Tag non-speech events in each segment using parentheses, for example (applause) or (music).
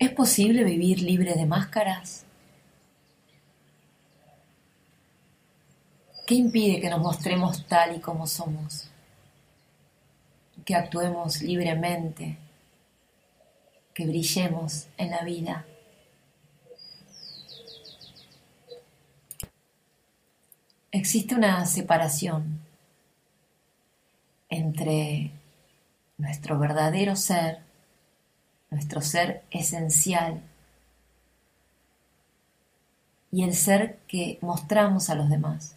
¿Es posible vivir libre de máscaras? ¿Qué impide que nos mostremos tal y como somos? Que actuemos libremente, que brillemos en la vida. Existe una separación entre nuestro verdadero ser, nuestro ser esencial, y el ser que mostramos a los demás,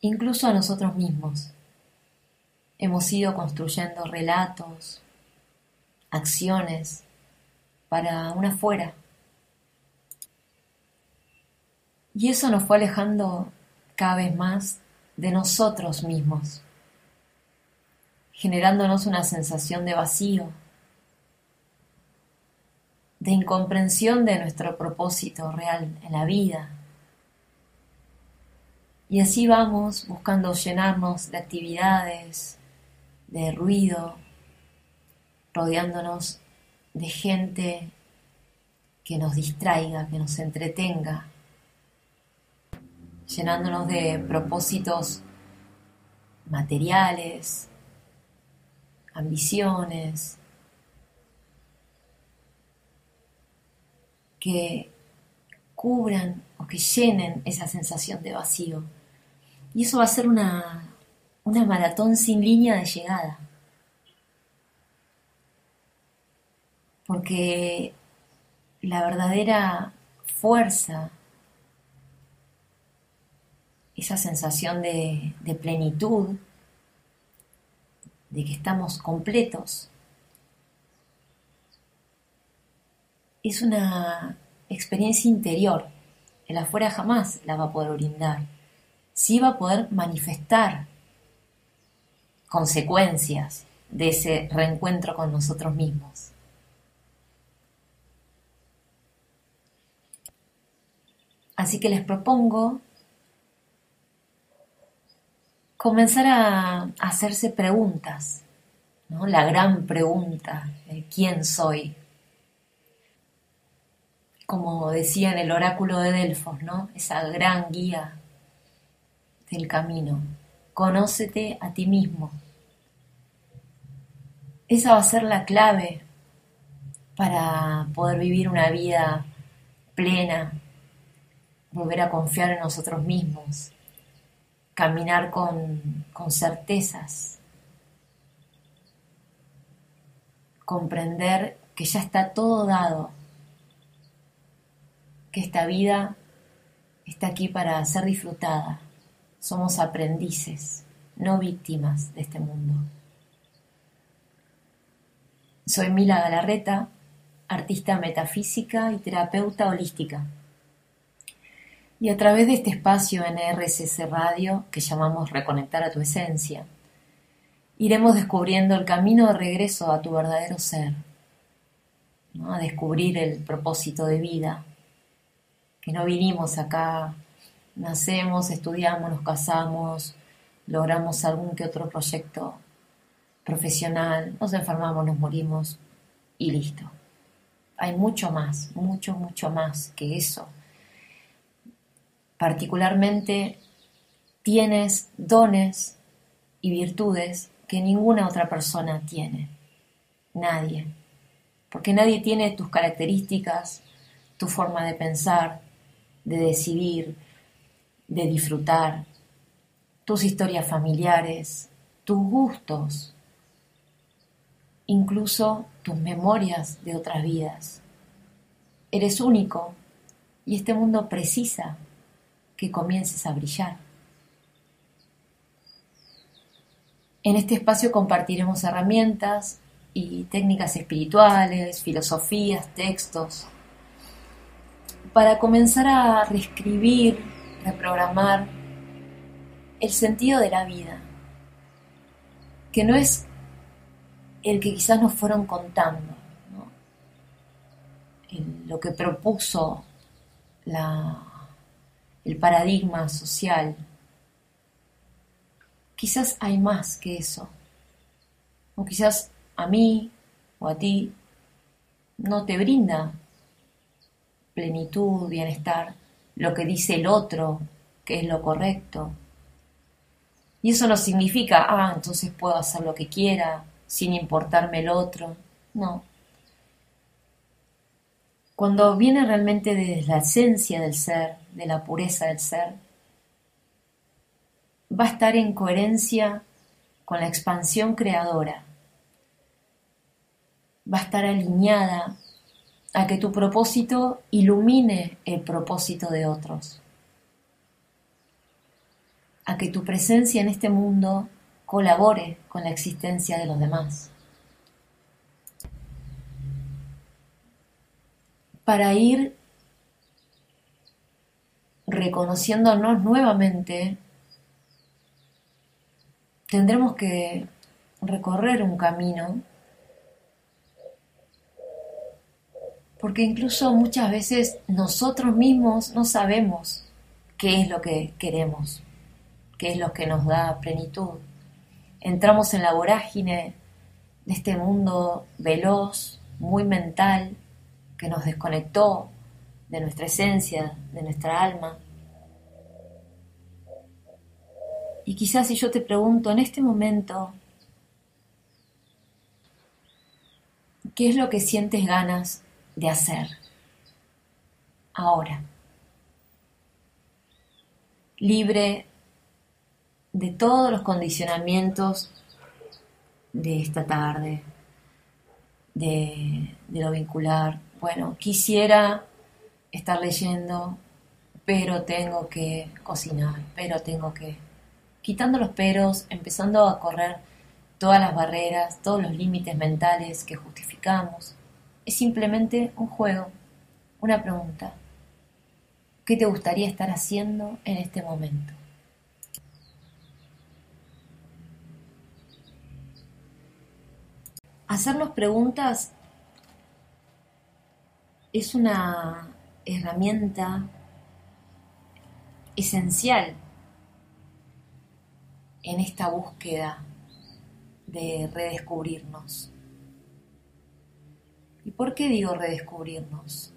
incluso a nosotros mismos. Hemos ido construyendo relatos, acciones para una afuera. Y eso nos fue alejando cada vez más de nosotros mismos, generándonos una sensación de vacío, de incomprensión de nuestro propósito real en la vida. Y así vamos buscando llenarnos de actividades, de ruido, rodeándonos de gente que nos distraiga, que nos entretenga, llenándonos de propósitos materiales, ambiciones, que cubran o que llenen esa sensación de vacío. Y eso va a ser una, una maratón sin línea de llegada. Porque la verdadera fuerza esa sensación de, plenitud, de que estamos completos, es una experiencia interior. El afuera jamás la va a poder brindar. Sí va a poder manifestar consecuencias de ese reencuentro con nosotros mismos. Así que les propongo comenzar a hacerse preguntas, ¿no? la gran pregunta, ¿quién soy? Como decía en el oráculo de Delfos, ¿no? esa gran guía del camino, conócete a ti mismo. Esa va a ser la clave para poder vivir una vida plena, volver a confiar en nosotros mismos, caminar con, certezas, comprender que ya está todo dado, que esta vida está aquí para ser disfrutada. Somos aprendices, no víctimas de este mundo. Soy Mila Galarreta, artista metafísica y terapeuta holística. Y a través de este espacio en RSS Radio, que llamamos Reconectar a tu Esencia, iremos descubriendo el camino de regreso a tu verdadero ser, a descubrir el propósito de vida, que no vinimos acá, nacemos, estudiamos, nos casamos, logramos algún que otro proyecto profesional, nos enfermamos, nos morimos y listo. Hay mucho más, mucho, mucho más que eso particularmente tienes dones y virtudes que ninguna otra persona tiene. Nadie. Porque nadie tiene tus características, tu forma de pensar, de decidir, de disfrutar, tus historias familiares, tus gustos, incluso tus memorias de otras vidas. Eres único y este mundo precisa que comiences a brillar. En este espacio compartiremos herramientas y técnicas espirituales, filosofías, textos, para comenzar a reescribir, reprogramar el sentido de la vida, que no es el que quizás nos fueron contando, lo que propuso la el paradigma social. Quizás hay más que eso. O quizás a mí o a ti no te brinda plenitud, bienestar, lo que dice el otro, que es lo correcto. Y eso no significa, ah, entonces puedo hacer lo que quiera, sin importarme el otro. No. Cuando viene realmente desde la esencia del ser, de la pureza del ser, va a estar en coherencia con la expansión creadora. Va a estar alineada a que tu propósito ilumine el propósito de otros. A que tu presencia en este mundo colabore con la existencia de los demás. Para ir reconociéndonos nuevamente, tendremos que recorrer un camino, porque incluso muchas veces nosotros mismos no sabemos qué es lo que queremos, qué es lo que nos da plenitud entramos en la vorágine de este mundo veloz, muy mental, que nos desconectó de nuestra esencia, de nuestra alma. Y quizás si yo te pregunto en este momento, ¿qué es lo que sientes ganas de hacer ahora? Libre de todos los condicionamientos de esta tarde, de, lo vincular. Bueno, quisiera estar leyendo, pero tengo que cocinar, pero tengo que... Quitando los peros, empezando a correr todas las barreras, todos los límites mentales que justificamos. Es simplemente un juego, una pregunta. ¿Qué te gustaría estar haciendo en este momento? hacernos preguntas es una herramienta esencial en esta búsqueda de redescubrirnos. ¿Y por qué digo redescubrirnos?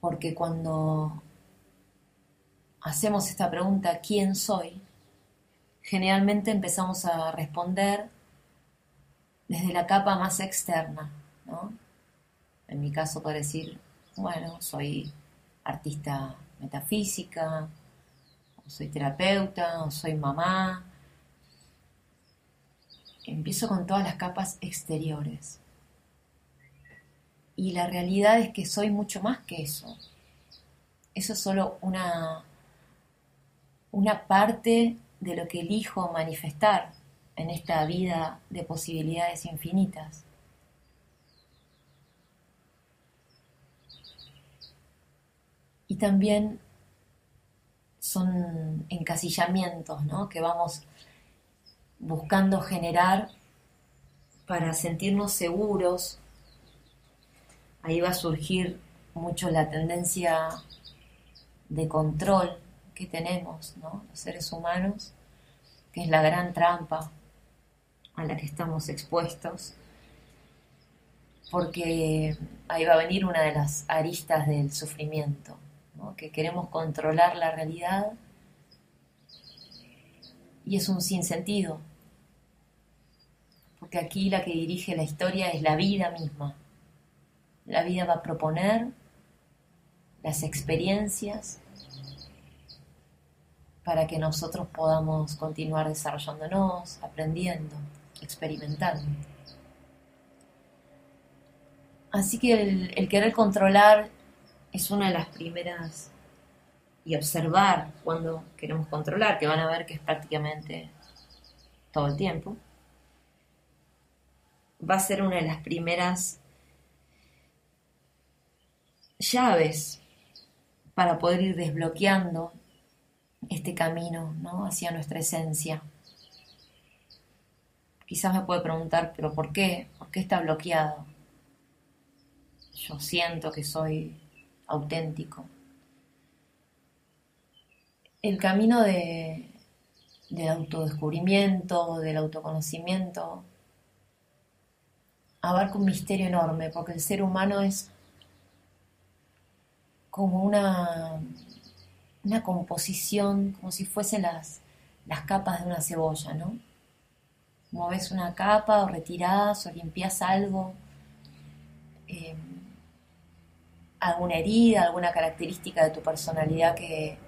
Porque cuando hacemos esta pregunta, ¿quién soy? generalmente empezamos a responder desde la capa más externa, ¿no? En mi caso, por decir, bueno, soy artista metafísica, o soy terapeuta, o soy mamá. Empiezo con todas las capas exteriores. Y la realidad es que soy mucho más que eso. Eso es solo una, una parte de lo que elijo manifestar en esta vida de posibilidades infinitas. Y también son encasillamientos ¿no? que vamos buscando generar para sentirnos seguros. Ahí va a surgir mucho la tendencia de control que tenemos. Los seres humanos, que es la gran trampa a la que estamos expuestos, porque ahí va a venir una de las aristas del sufrimiento, que queremos controlar la realidad y es un sinsentido, porque aquí la que dirige la historia es la vida misma. La vida va a proponer las experiencias para que nosotros podamos continuar desarrollándonos, aprendiendo, experimentando. Así que el, querer controlar es una de las primeras y observar cuando queremos controlar, que van a ver que es prácticamente todo el tiempo, va a ser una de las primeras llaves para poder ir desbloqueando este camino ¿no? hacia nuestra esencia. Quizás me puede preguntar, pero ¿por qué? ¿Por qué está bloqueado? Yo siento que soy auténtico. El camino de, del autodescubrimiento, del autoconocimiento, abarca un misterio enorme, porque el ser humano es como una, una composición, como si fuesen las, las capas de una cebolla, ¿no? Moves una capa o retiras o limpias algo, eh, alguna herida, alguna característica de tu personalidad que,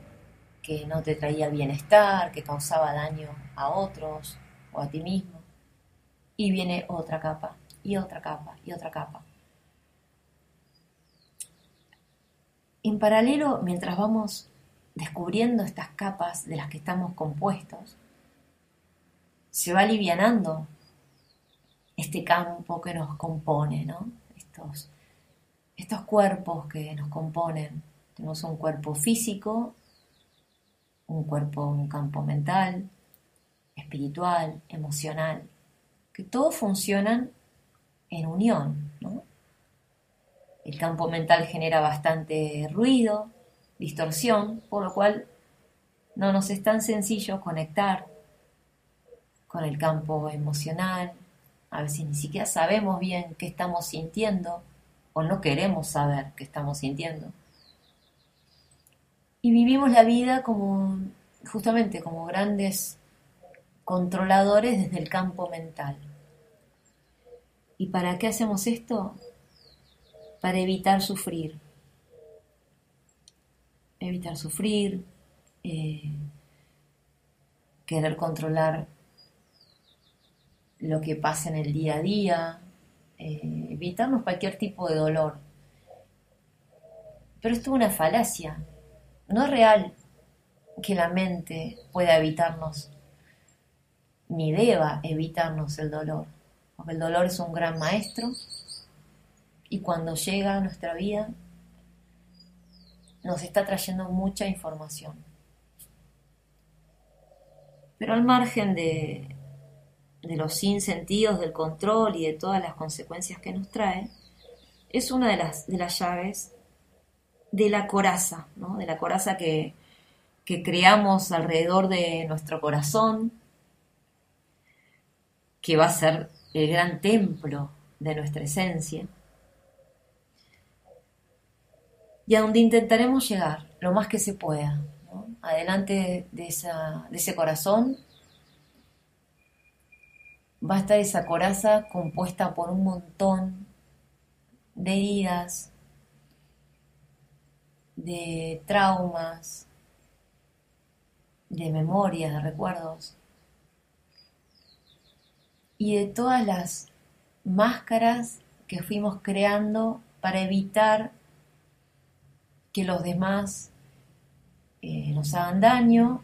que no te traía bienestar, que causaba daño a otros o a ti mismo. Y viene otra capa, y otra capa, y otra capa. En paralelo, mientras vamos descubriendo estas capas de las que estamos compuestos, se va alivianando este campo que nos compone, ¿no? Estos, estos cuerpos que nos componen. Tenemos un cuerpo físico, un cuerpo, un campo mental, espiritual, emocional, que todos funcionan en unión, ¿no? El campo mental genera bastante ruido, distorsión, por lo cual no nos es tan sencillo conectar con el campo emocional. A veces ni siquiera sabemos bien qué estamos sintiendo o no queremos saber qué estamos sintiendo. Y vivimos la vida como, justamente, como grandes controladores desde el campo mental. ¿Y para qué hacemos esto? Para evitar sufrir. Evitar sufrir, eh, querer controlar lo que pasa en el día a día, eh, evitarnos cualquier tipo de dolor. Pero esto es una falacia. No es real que la mente pueda evitarnos, ni deba evitarnos el dolor. El dolor es un gran maestro y cuando llega a nuestra vida nos está trayendo mucha información. Pero al margen de, de los sinsentidos del control y de todas las consecuencias que nos trae, es una de las, de las llaves de la coraza, ¿no? de la coraza que, que creamos alrededor de nuestro corazón, que va a ser el gran templo de nuestra esencia, y a donde intentaremos llegar lo más que se pueda, adelante de, de ese corazón va a estar esa coraza compuesta por un montón de heridas, de traumas, de memorias, de recuerdos y de todas las máscaras que fuimos creando para evitar que los demás eh, nos hagan daño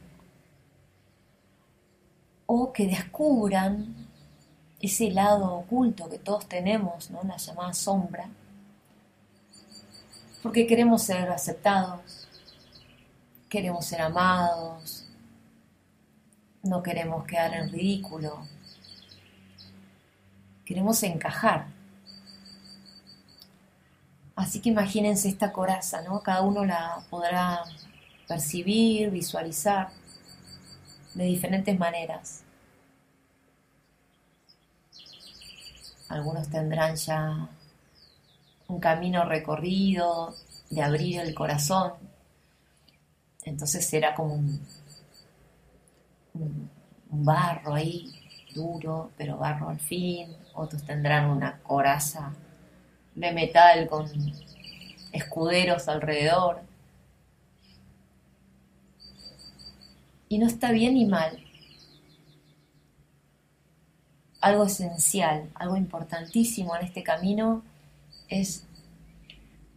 o que descubran ese lado oculto que todos tenemos, ¿no? la llamada sombra, porque queremos ser aceptados, queremos ser amados, no queremos quedar en ridículo, queremos encajar. Así que imagínense esta coraza, ¿no? Cada uno la podrá percibir, visualizar de diferentes maneras. algunos tendrán ya un camino recorrido de abrir el corazón, entonces será como un, barro ahí, duro, pero barro al fin, otros tendrán una coraza de metal con escuderos alrededor. Y no está bien ni mal, algo esencial, algo importantísimo en este camino es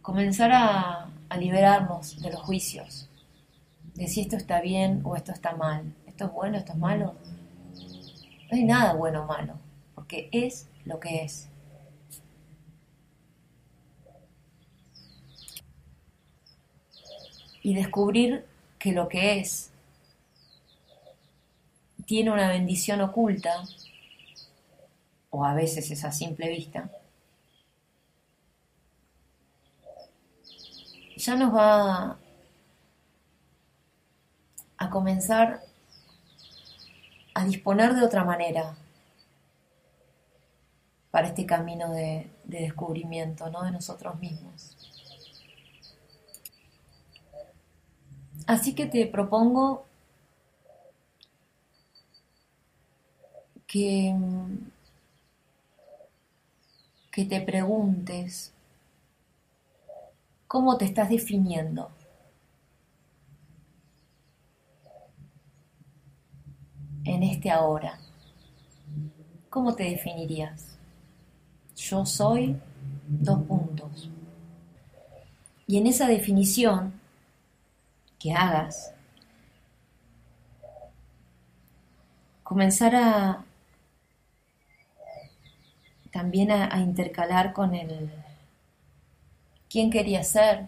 comenzar a, liberarnos de los juicios, de si esto está bien o esto está mal, esto es bueno, esto es malo. No hay nada bueno o malo, porque es lo que es. Y descubrir que lo que es tiene una bendición oculta o a veces es a simple vista, ya nos va a comenzar a disponer de otra manera para este camino de, descubrimiento ¿no? de nosotros mismos. Así que te propongo que, que te preguntes cómo te estás definiendo. en este ahora. ¿Cómo te definirías? Yo soy dos puntos. Y en esa definición que hagas, comenzar a también a, intercalar con el quién quería ser,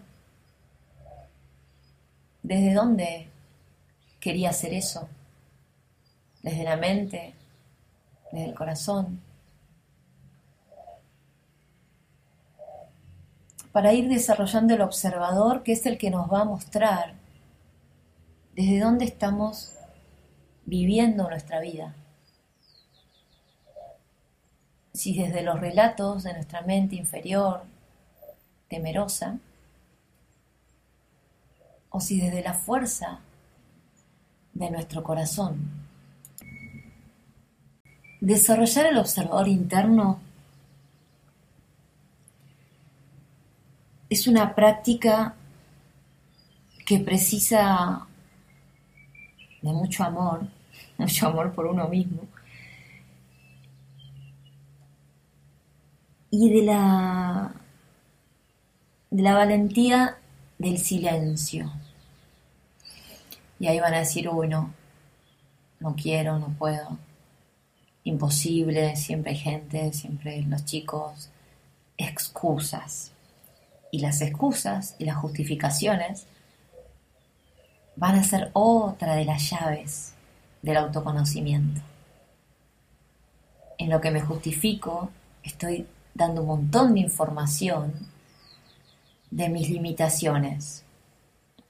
desde dónde quería hacer eso, desde la mente, desde el corazón. Para ir desarrollando el observador, que es el que nos va a mostrar desde dónde estamos viviendo nuestra vida. Si desde los relatos de nuestra mente inferior, temerosa, o si desde la fuerza de nuestro corazón. Desarrollar el observador interno es una práctica que precisa de mucho amor, (laughs) mucho amor por uno mismo, y de la, de la valentía del silencio. Y ahí van a decir, uy, no, no quiero, no puedo imposible, siempre hay gente, siempre los chicos, excusas. Y las excusas y las justificaciones van a ser otra de las llaves del autoconocimiento. En lo que me justifico, estoy dando un montón de información de mis limitaciones.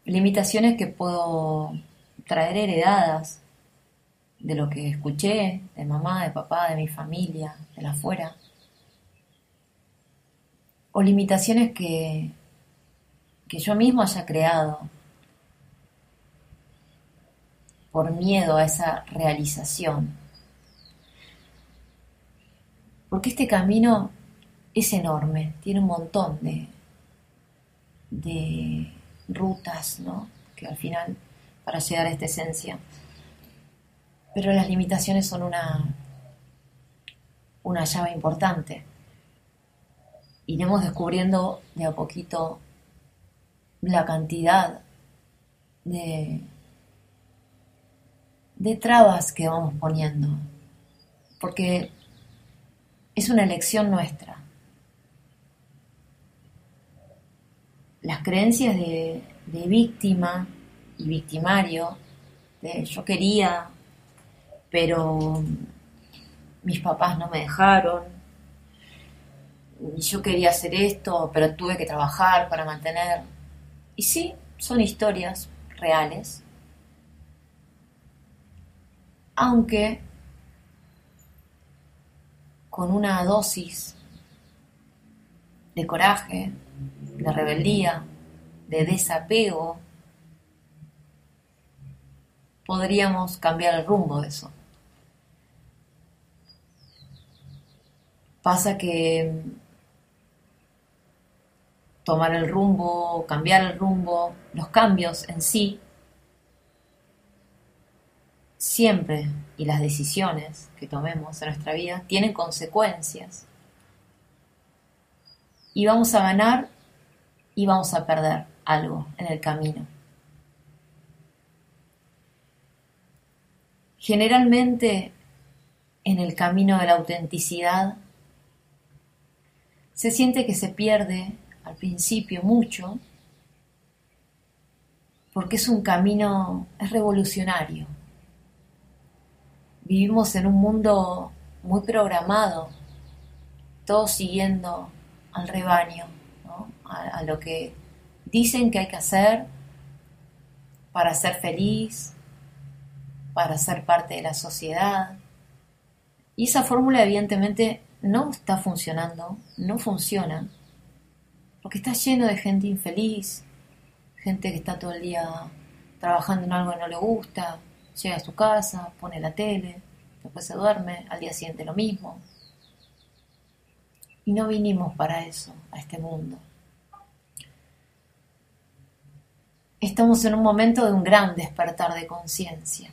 Limitaciones que puedo traer heredadas de lo que escuché de mamá, de papá, de mi familia, de la afuera. O limitaciones que, que yo mismo haya creado por miedo a esa realización. Porque este camino es enorme, tiene un montón de, de rutas, ¿no? Que al final, para llegar a esta esencia, pero las limitaciones son una, una llave importante. Iremos descubriendo de a poquito la cantidad de, de trabas que vamos poniendo, porque es una elección nuestra. Las creencias de, de víctima y victimario, de yo quería pero mis papás no me dejaron. Yo quería hacer esto, pero tuve que trabajar para mantener. Y sí, son historias reales. Aunque con una dosis de coraje, de rebeldía, de desapego, podríamos cambiar el rumbo de eso. Pasa que tomar el rumbo, cambiar el rumbo, los cambios en sí, siempre y las decisiones que tomemos en nuestra vida tienen consecuencias. Y vamos a ganar y vamos a perder algo en el camino. Generalmente en el camino de la autenticidad se siente que se pierde al principio mucho, porque es un camino, es revolucionario. Vivimos en un mundo muy programado, todos siguiendo al rebaño, a, a lo que dicen que hay que hacer para ser feliz, para ser parte de la sociedad. Y esa fórmula evidentemente no está funcionando, no funciona, porque está lleno de gente infeliz, gente que está todo el día trabajando en algo que no le gusta, llega a su casa, pone la tele, después se duerme, al día siguiente lo mismo. Y no vinimos para eso, a este mundo. Estamos en un momento de un gran despertar de conciencia.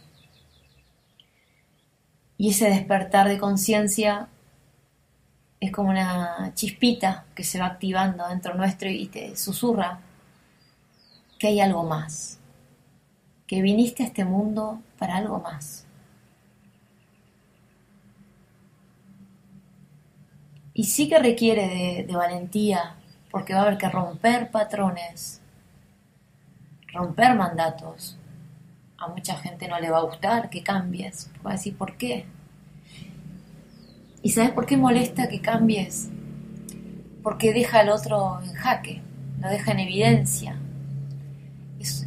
Y ese despertar de conciencia es como una chispita que se va activando dentro nuestro y te susurra que hay algo más, que viniste a este mundo para algo más. Y sí que requiere de, valentía, porque va a haber que romper patrones, romper mandatos. A mucha gente no le va a gustar que cambies, va a decir, ¿por qué? ¿Y sabes por qué molesta que cambies? Porque deja al otro en jaque, lo deja en evidencia,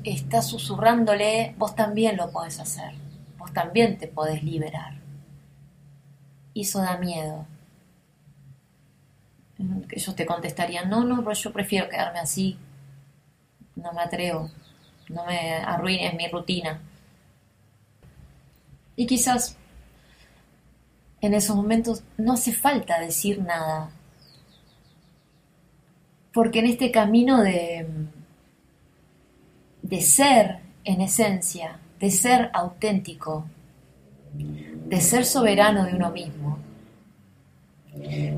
está susurrándole, vos también lo podés hacer, vos también te podés liberar. Y eso da miedo. Ellos te contestarían, no, no, pero yo prefiero quedarme así, no me atrevo, no me arruines mi rutina. Y quizás en esos momentos no hace falta decir nada, porque en este camino de de ser en esencia, de ser auténtico, de ser soberano de uno mismo.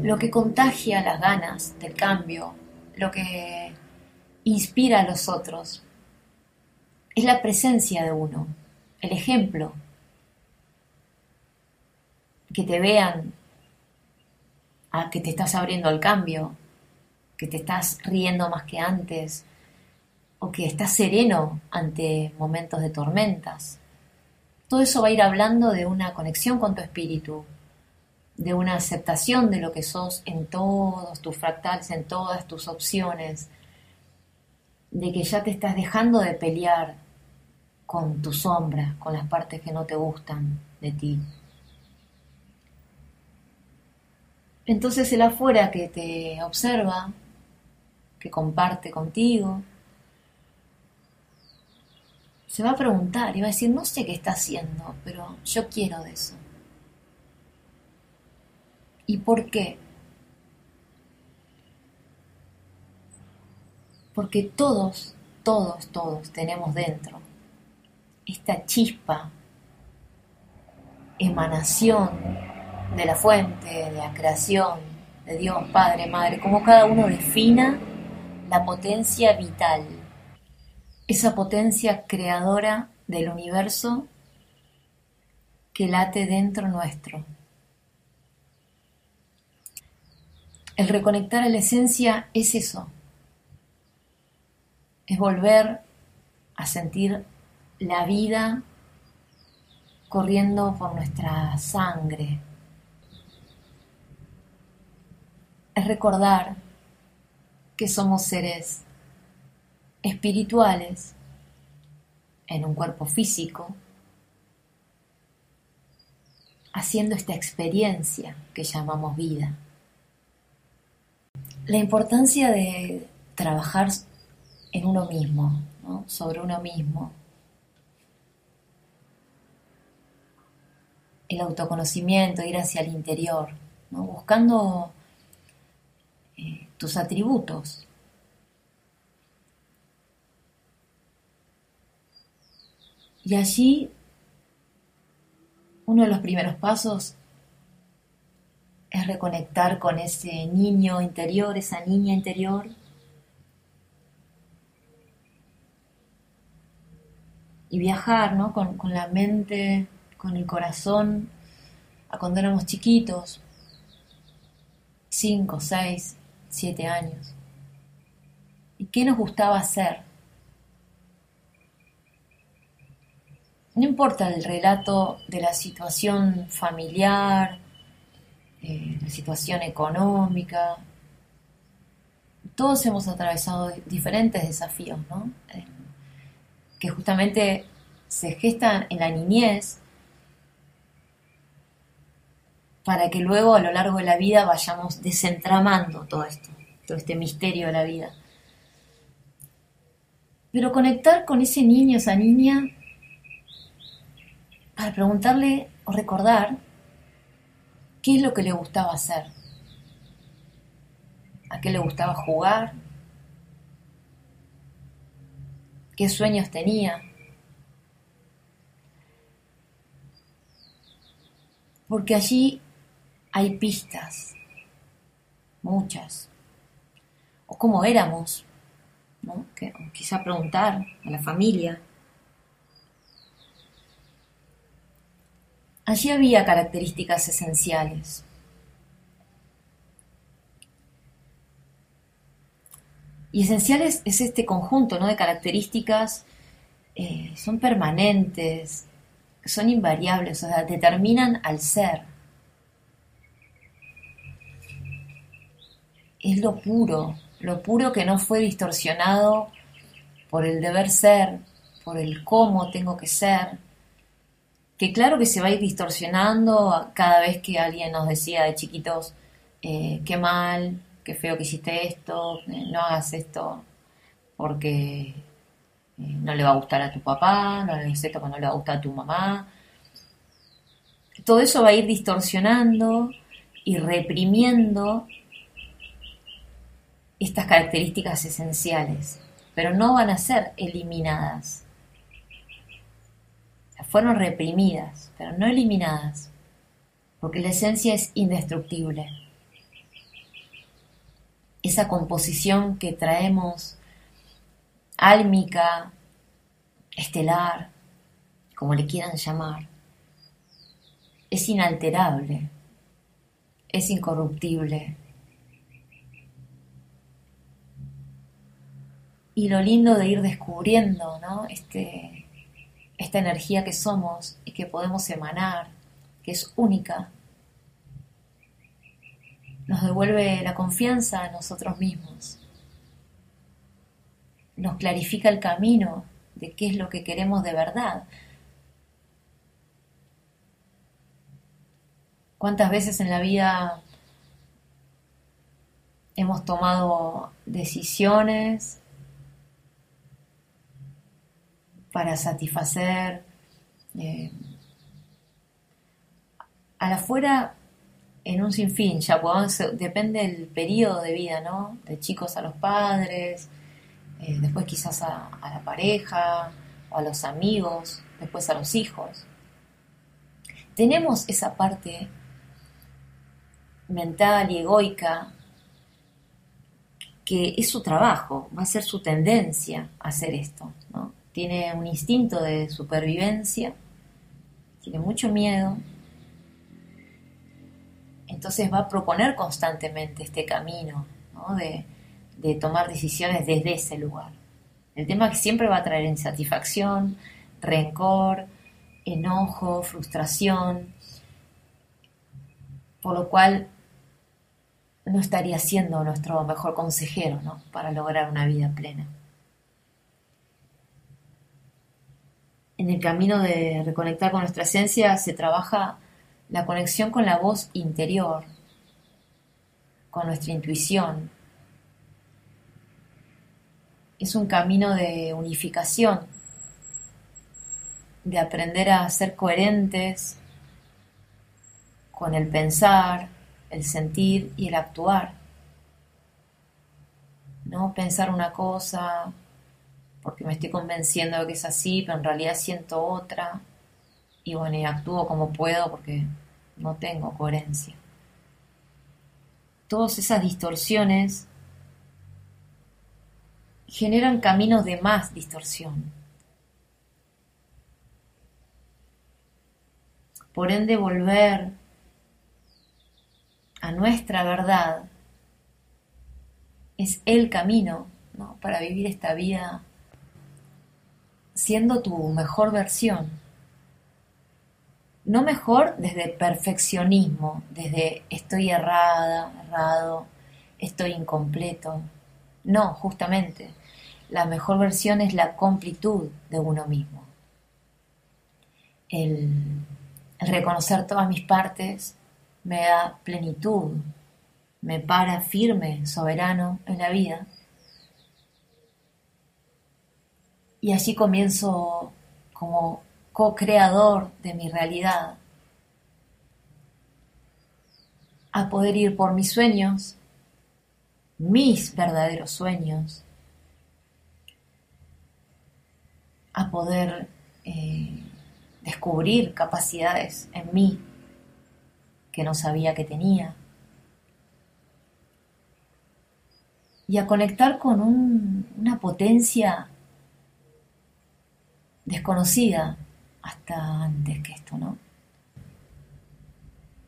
Lo que contagia las ganas del cambio, lo que inspira a los otros, es la presencia de uno, el ejemplo. Que te vean a que te estás abriendo al cambio, que te estás riendo más que antes, o que estás sereno ante momentos de tormentas. Todo eso va a ir hablando de una conexión con tu espíritu, de una aceptación de lo que sos en todos tus fractales, en todas tus opciones, de que ya te estás dejando de pelear con tu sombra, con las partes que no te gustan de ti. Entonces el afuera que te observa, que comparte contigo, se va a preguntar y va a decir, no sé qué está haciendo, pero yo quiero de eso. ¿Y por qué? Porque todos, todos, todos tenemos dentro esta chispa, emanación de la fuente, de la creación, de Dios, Padre, Madre, como cada uno defina la potencia vital esa potencia creadora del universo que late dentro nuestro. El reconectar a la esencia es eso, es volver a sentir la vida corriendo por nuestra sangre. Es recordar que somos seres espirituales en un cuerpo físico, haciendo esta experiencia que llamamos vida. La importancia de trabajar en uno mismo, sobre uno mismo. El autoconocimiento, ir hacia el interior, buscando eh, tus atributos, Y allí, uno de los primeros pasos es reconectar con ese niño interior, esa niña interior. Y viajar ¿no? con, con la mente, con el corazón, a cuando éramos chiquitos, cinco, seis, siete años. ¿Y qué nos gustaba hacer? no importa el relato de la situación familiar, eh, la situación económica, todos hemos atravesado diferentes desafíos, ¿no? Eh, que justamente se gestan en la niñez para que luego a lo largo de la vida vayamos desentramando todo esto, todo este misterio de la vida. Pero conectar con ese niño, esa niña, para preguntarle o recordar qué es lo que le gustaba hacer, a qué le gustaba jugar, qué sueños tenía. Porque allí hay pistas, muchas, o cómo éramos, ¿no? quizá preguntar a la familia. Allí había características esenciales. Y esenciales es este conjunto ¿no? de características, eh, son permanentes, son invariables, o sea, determinan al ser. Es lo puro, lo puro que no fue distorsionado por el deber ser, por el cómo tengo que ser, que claro que se va a ir distorsionando cada vez que alguien nos decía de chiquitos, eh, qué mal, qué feo que hiciste esto, eh, no hagas esto porque eh, no le va a gustar a tu papá, no hagas esto porque no le va a gustar a tu mamá. Todo eso va a ir distorsionando y reprimiendo estas características esenciales, pero no van a ser eliminadas. fueron reprimidas, pero no eliminadas, porque la esencia es indestructible. Esa composición que traemos álmica, estelar, como le quieran llamar, es inalterable, es incorruptible, y lo lindo de ir descubriendo ¿no? este, esta energía que somos y que podemos emanar, que es única, nos devuelve la confianza en nosotros mismos, nos clarifica el camino de qué es lo que queremos de verdad. ¿Cuántas veces en la vida hemos tomado decisiones para satisfacer. Eh, a la afuera en un sinfín, ya podemos, depende del periodo de vida, ¿no? De chicos a los padres, eh, después quizás a, la pareja, o a los amigos, después a los hijos. Tenemos esa parte mental y egoica que es su trabajo, va a ser su tendencia a hacer esto. Tiene un instinto de supervivencia, tiene mucho miedo, entonces va a proponer constantemente este camino de, tomar decisiones desde ese lugar. El tema que siempre va a traer insatisfacción, rencor, enojo, frustración, por lo cual no estaría siendo nuestro mejor consejero para lograr una vida plena. En el camino de reconectar con nuestra esencia se trabaja la conexión con la voz interior, con nuestra intuición. Es un camino de unificación, de aprender a ser coherentes con el pensar, el sentir y el actuar. No pensar una cosa, porque me estoy convenciendo de que es así, pero en realidad siento otra. Y bueno, actúo como puedo porque no tengo coherencia. Todas esas distorsiones generan caminos de más distorsión. Por ende, volver a nuestra verdad es el camino para vivir esta vida siendo tu mejor versión. No mejor desde perfeccionismo, desde estoy errada, errado, estoy incompleto. No, justamente, la mejor versión es la completud de uno mismo. El, reconocer todas mis partes me da plenitud, me para firme, soberano en la vida. Y allí comienzo como co-creador de mi realidad a poder ir por mis sueños, mis verdaderos sueños, a poder eh, descubrir capacidades en mí que no sabía que tenía. Y a conectar con una potencia desconocida hasta antes que esto, ¿no?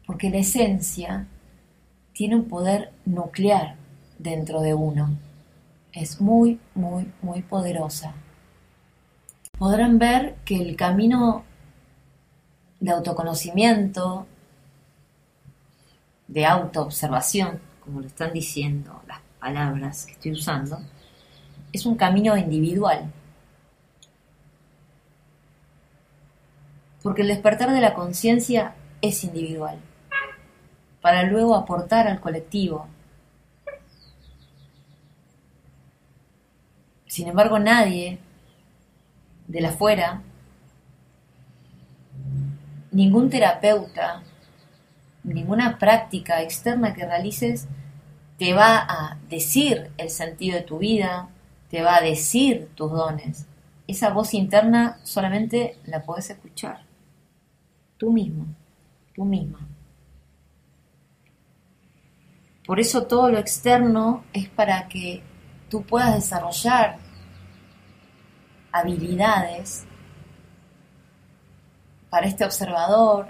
Porque la esencia tiene un poder nuclear dentro de uno. Es muy, muy, muy poderosa. Podrán ver que el camino de autoconocimiento, de autoobservación, como lo están diciendo las palabras que estoy usando, es un camino individual. Porque el despertar de la conciencia es individual, para luego aportar al colectivo. Sin embargo, nadie de la fuera ningún terapeuta, ninguna práctica externa que realices te va a decir el sentido de tu vida, te va a decir tus dones. Esa voz interna solamente la puedes escuchar. Tú mismo, tú misma. Por eso todo lo externo es para que tú puedas desarrollar habilidades para este observador,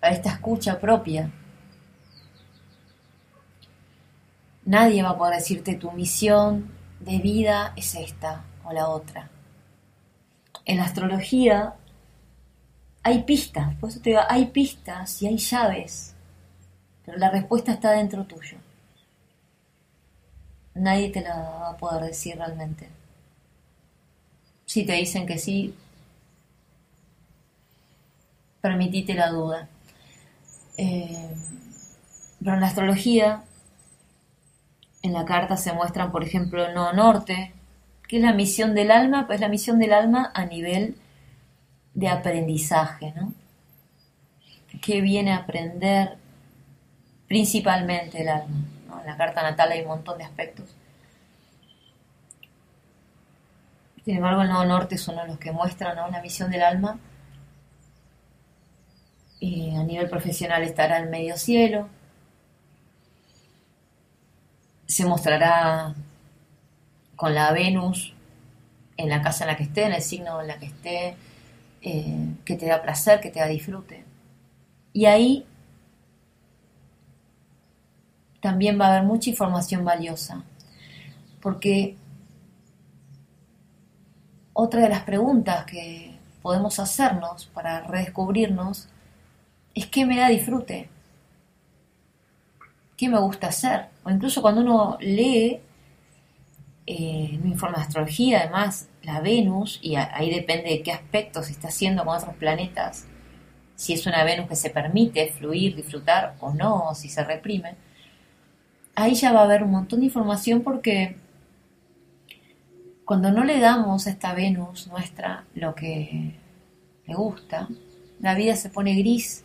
para esta escucha propia. Nadie va a poder decirte tu misión de vida es esta o la otra. En la astrología hay pistas, por eso te digo, hay pistas y hay llaves, pero la respuesta está dentro tuyo. Nadie te la va a poder decir realmente. Si te dicen que sí, permitite la duda. Eh, pero en la astrología, en la carta se muestran, por ejemplo, el norte, que es la misión del alma, pues la misión del alma a nivel de aprendizaje, ¿no? Que viene a aprender principalmente el alma. En la carta natal hay un montón de aspectos. Sin embargo, el nodo norte son los que muestran la misión del alma a nivel profesional estará en medio cielo. Se mostrará con la Venus en la casa en la que esté, en el signo en la que esté, eh, que te da placer, que te da disfrute. Y ahí también va a haber mucha información valiosa, porque otra de las preguntas que podemos hacernos para redescubrirnos es que me da disfrute, qué me gusta hacer. O incluso cuando uno lee eh, un informe de astrología, además, la Venus, y ahí depende de qué aspectos se está haciendo con otros planetas, si es una Venus que se permite fluir, disfrutar o no, o si se reprime, ahí ya va a haber un montón de información porque cuando no le damos a esta Venus nuestra lo que le gusta, la vida se pone gris.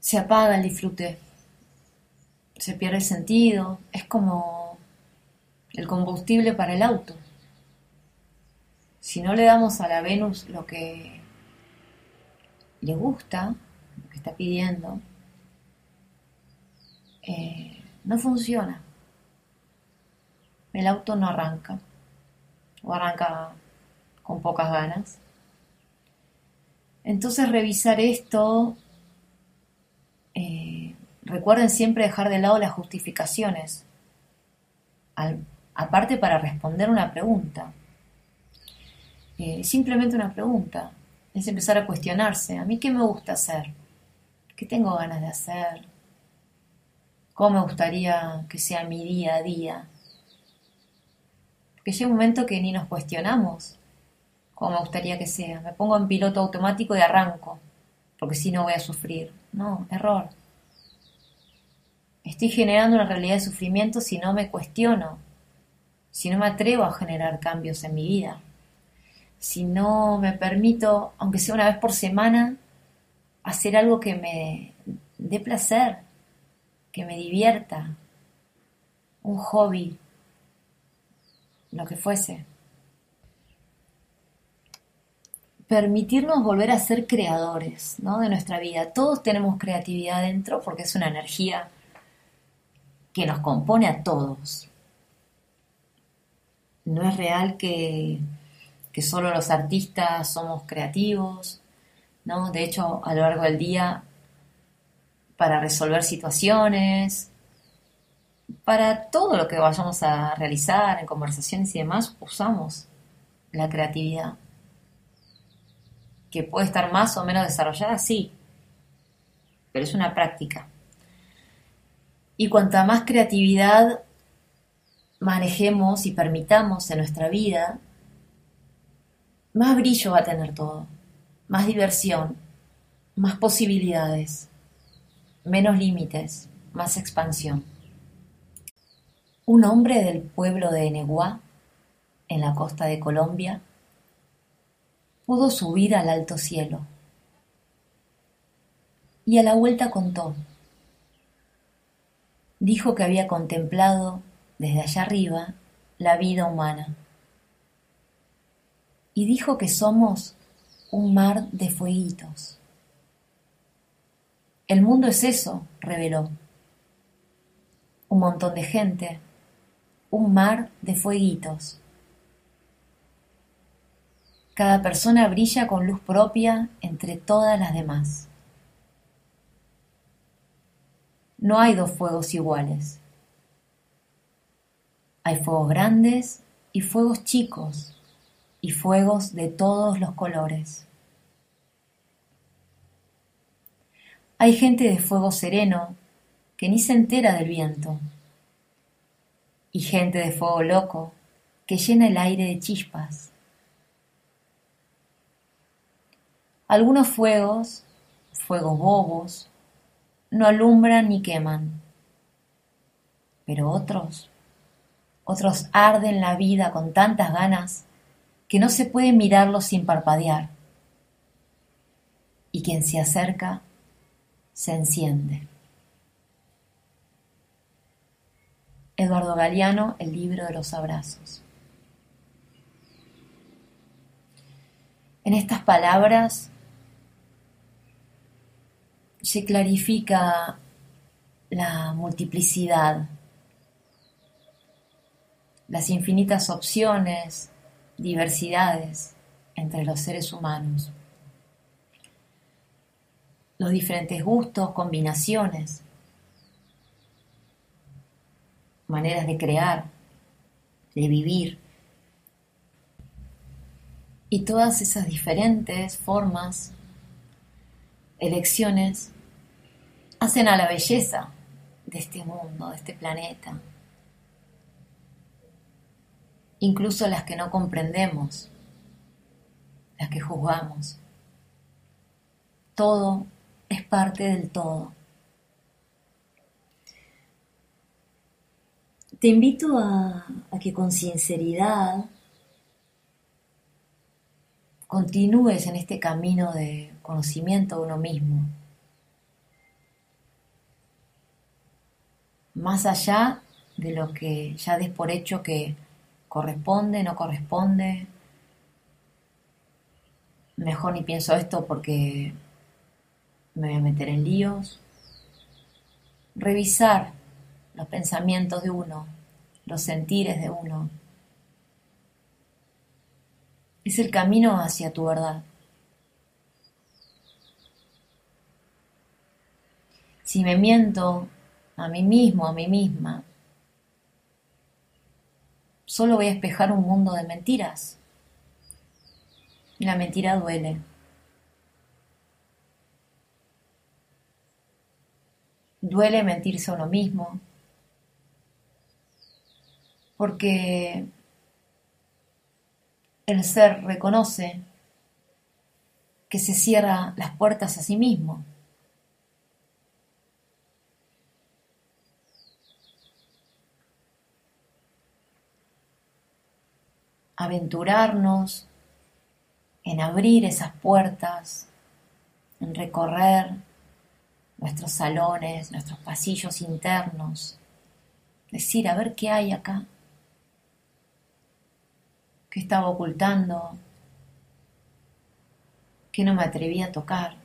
Se apaga el disfrute, se pierde el sentido, es como el combustible para el auto. Si no le damos a la Venus lo que le gusta, lo que está pidiendo, eh, no funciona. El auto no arranca, o arranca con pocas ganas. Entonces revisar esto eh, recuerden siempre dejar de lado las justificaciones, aparte para responder una pregunta. Eh, simplemente una pregunta, es empezar a cuestionarse, ¿a mí qué me gusta hacer? ¿Qué tengo ganas de hacer? ¿Cómo me gustaría que sea mi día a día? Porque llega un momento que ni nos cuestionamos cómo me gustaría que sea. Me pongo en piloto automático y arranco. porque si no voy a sufrir. No, error. Estoy generando una realidad de sufrimiento si no me cuestiono, si no me atrevo a generar cambios en mi vida, si no me permito, aunque sea una vez por semana, hacer algo que me dé placer, que me divierta, un hobby, lo que fuese. Permitirnos volver a ser creadores ¿no? de nuestra vida. Todos tenemos creatividad dentro porque es una energía que nos compone a todos. No es real que, solo los artistas somos creativos, ¿no? De hecho, a lo largo del día, para resolver situaciones, para todo lo que vayamos a realizar en conversaciones y demás, usamos la creatividad. Que puede estar más o menos desarrollada, sí, pero es una práctica. Y cuanta más creatividad manejemos y permitamos en nuestra vida, más brillo va a tener todo, más diversión, más posibilidades, menos límites, más expansión. Un hombre del pueblo de Eneguá, en la costa de Colombia, pudo subir al alto cielo. Y a la vuelta contó. Dijo que había contemplado desde allá arriba la vida humana. Y dijo que somos un mar de fueguitos. El mundo es eso, reveló. Un montón de gente, un mar de fueguitos. Cada persona brilla con luz propia entre todas las demás. No hay dos fuegos iguales. Hay fuegos grandes y fuegos chicos y fuegos de todos los colores. Hay gente de fuego sereno que ni se entera del viento y gente de fuego loco que llena el aire de chispas. Algunos fuegos, fuegos bobos, no alumbran ni queman, pero otros, otros arden la vida con tantas ganas que no se puede mirarlos sin parpadear, y quien se acerca se enciende. Eduardo Galeano, El libro de los abrazos. En estas palabras se clarifica la multiplicidad, las infinitas opciones, diversidades entre los seres humanos, los diferentes gustos, combinaciones, maneras de crear, de vivir. Y todas esas diferentes formas, elecciones, hacen a la belleza de este mundo, de este planeta. Incluso las que no comprendemos, las que juzgamos. Todo es parte del todo. Te invito a, que con sinceridad continúes en este camino de conocimiento de uno mismo. Más allá de lo que ya des por hecho que corresponde, no corresponde. Mejor ni pienso esto porque me voy a meter en líos. Revisar los pensamientos de uno, los sentires de uno. Es el camino hacia tu verdad. Si me miento a mí mismo, a mí misma, solo voy a espejar un mundo de mentiras. La mentira duele. Duele mentirse a uno mismo, porque el ser reconoce que se cierra las puertas a sí mismo. Aventurarnos en abrir esas puertas, en recorrer nuestros salones, nuestros pasillos internos, decir, a ver qué hay acá, qué estaba ocultando, qué no me atreví a tocar.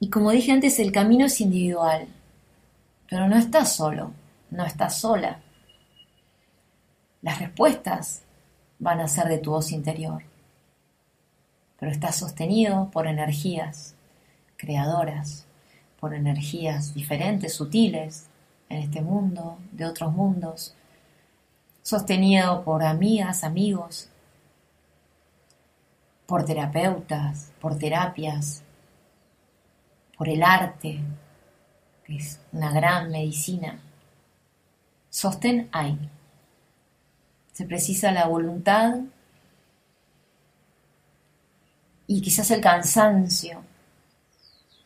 Y como dije antes, el camino es individual, pero no estás solo, no estás sola. Las respuestas van a ser de tu voz interior, pero estás sostenido por energías creadoras, por energías diferentes, sutiles, en este mundo, de otros mundos, sostenido por amigas, amigos, por terapeutas, por terapias, por el arte, que es una gran medicina. Sostén hay. Se precisa la voluntad y quizás el cansancio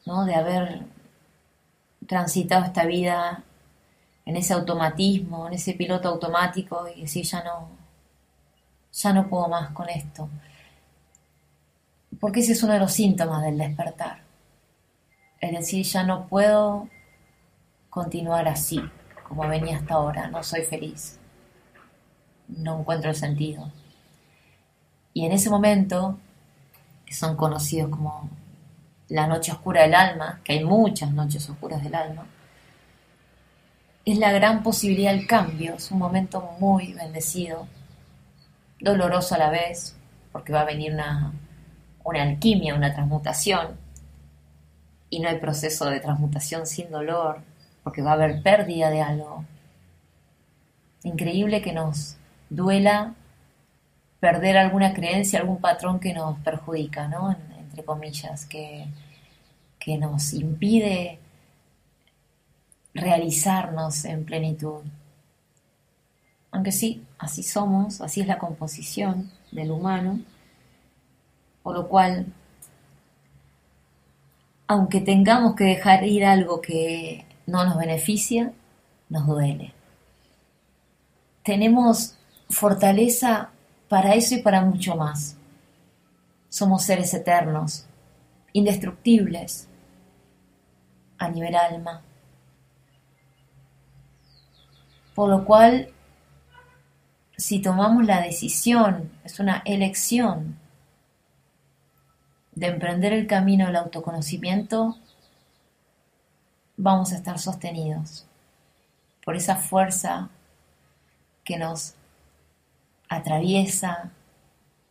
¿no? de haber transitado esta vida en ese automatismo, en ese piloto automático y decir ya no, ya no puedo más con esto. Porque ese es uno de los síntomas del despertar. Es decir, ya no puedo continuar así, como venía hasta ahora, no soy feliz, no encuentro el sentido. Y en ese momento, que son conocidos como la noche oscura del alma, que hay muchas noches oscuras del alma, es la gran posibilidad del cambio, es un momento muy bendecido, doloroso a la vez, porque va a venir una, una alquimia, una transmutación, y no hay proceso de transmutación sin dolor, porque va a haber pérdida de algo. Increíble que nos duela perder alguna creencia, algún patrón que nos perjudica, ¿no? entre comillas, que, que nos impide realizarnos en plenitud. Aunque sí, así somos, así es la composición del humano, por lo cual, aunque tengamos que dejar ir algo que no nos beneficia, nos duele. Tenemos fortaleza para eso y para mucho más. Somos seres eternos, indestructibles a nivel alma. Por lo cual, si tomamos la decisión, es una elección de emprender el camino del autoconocimiento, vamos a estar sostenidos por esa fuerza que nos atraviesa,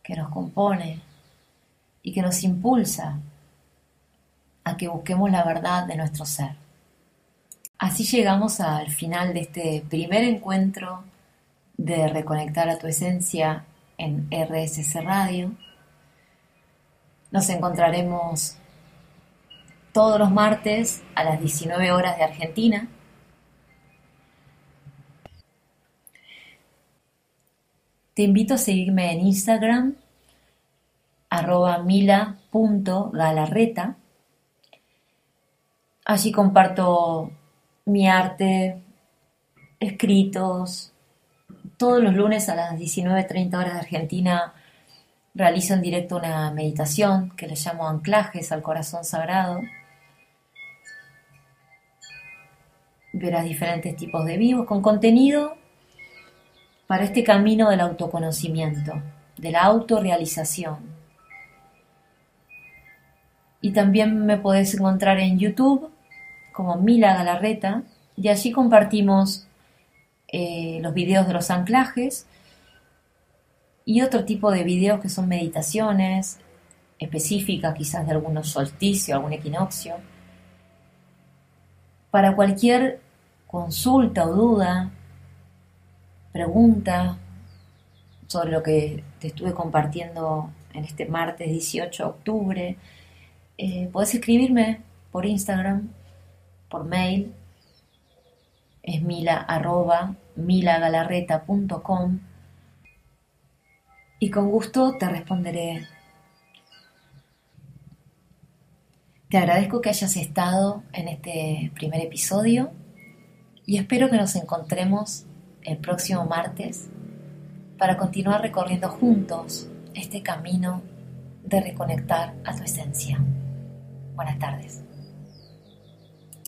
que nos compone y que nos impulsa a que busquemos la verdad de nuestro ser. Así llegamos al final de este primer encuentro de Reconectar a tu Esencia en RSC Radio. Nos encontraremos todos los martes a las 19 horas de Argentina. Te invito a seguirme en Instagram, mila.galarreta. Allí comparto mi arte, escritos. Todos los lunes a las 19.30 horas de Argentina realizo en directo una meditación que le llamo anclajes al corazón sagrado. Verás diferentes tipos de vivos con contenido para este camino del autoconocimiento, de la autorrealización. Y también me podés encontrar en YouTube como Mila Galarreta, y allí compartimos eh, los videos de los anclajes y otro tipo de videos que son meditaciones específicas, quizás de algunos solsticio, algún equinoccio. Para cualquier consulta o duda, pregunta sobre lo que te estuve compartiendo en este martes 18 de octubre, eh, podés escribirme por Instagram por mail, es mila arroba milagalarreta.com y con gusto te responderé. Te agradezco que hayas estado en este primer episodio y espero que nos encontremos el próximo martes para continuar recorriendo juntos este camino de reconectar a tu esencia. Buenas tardes.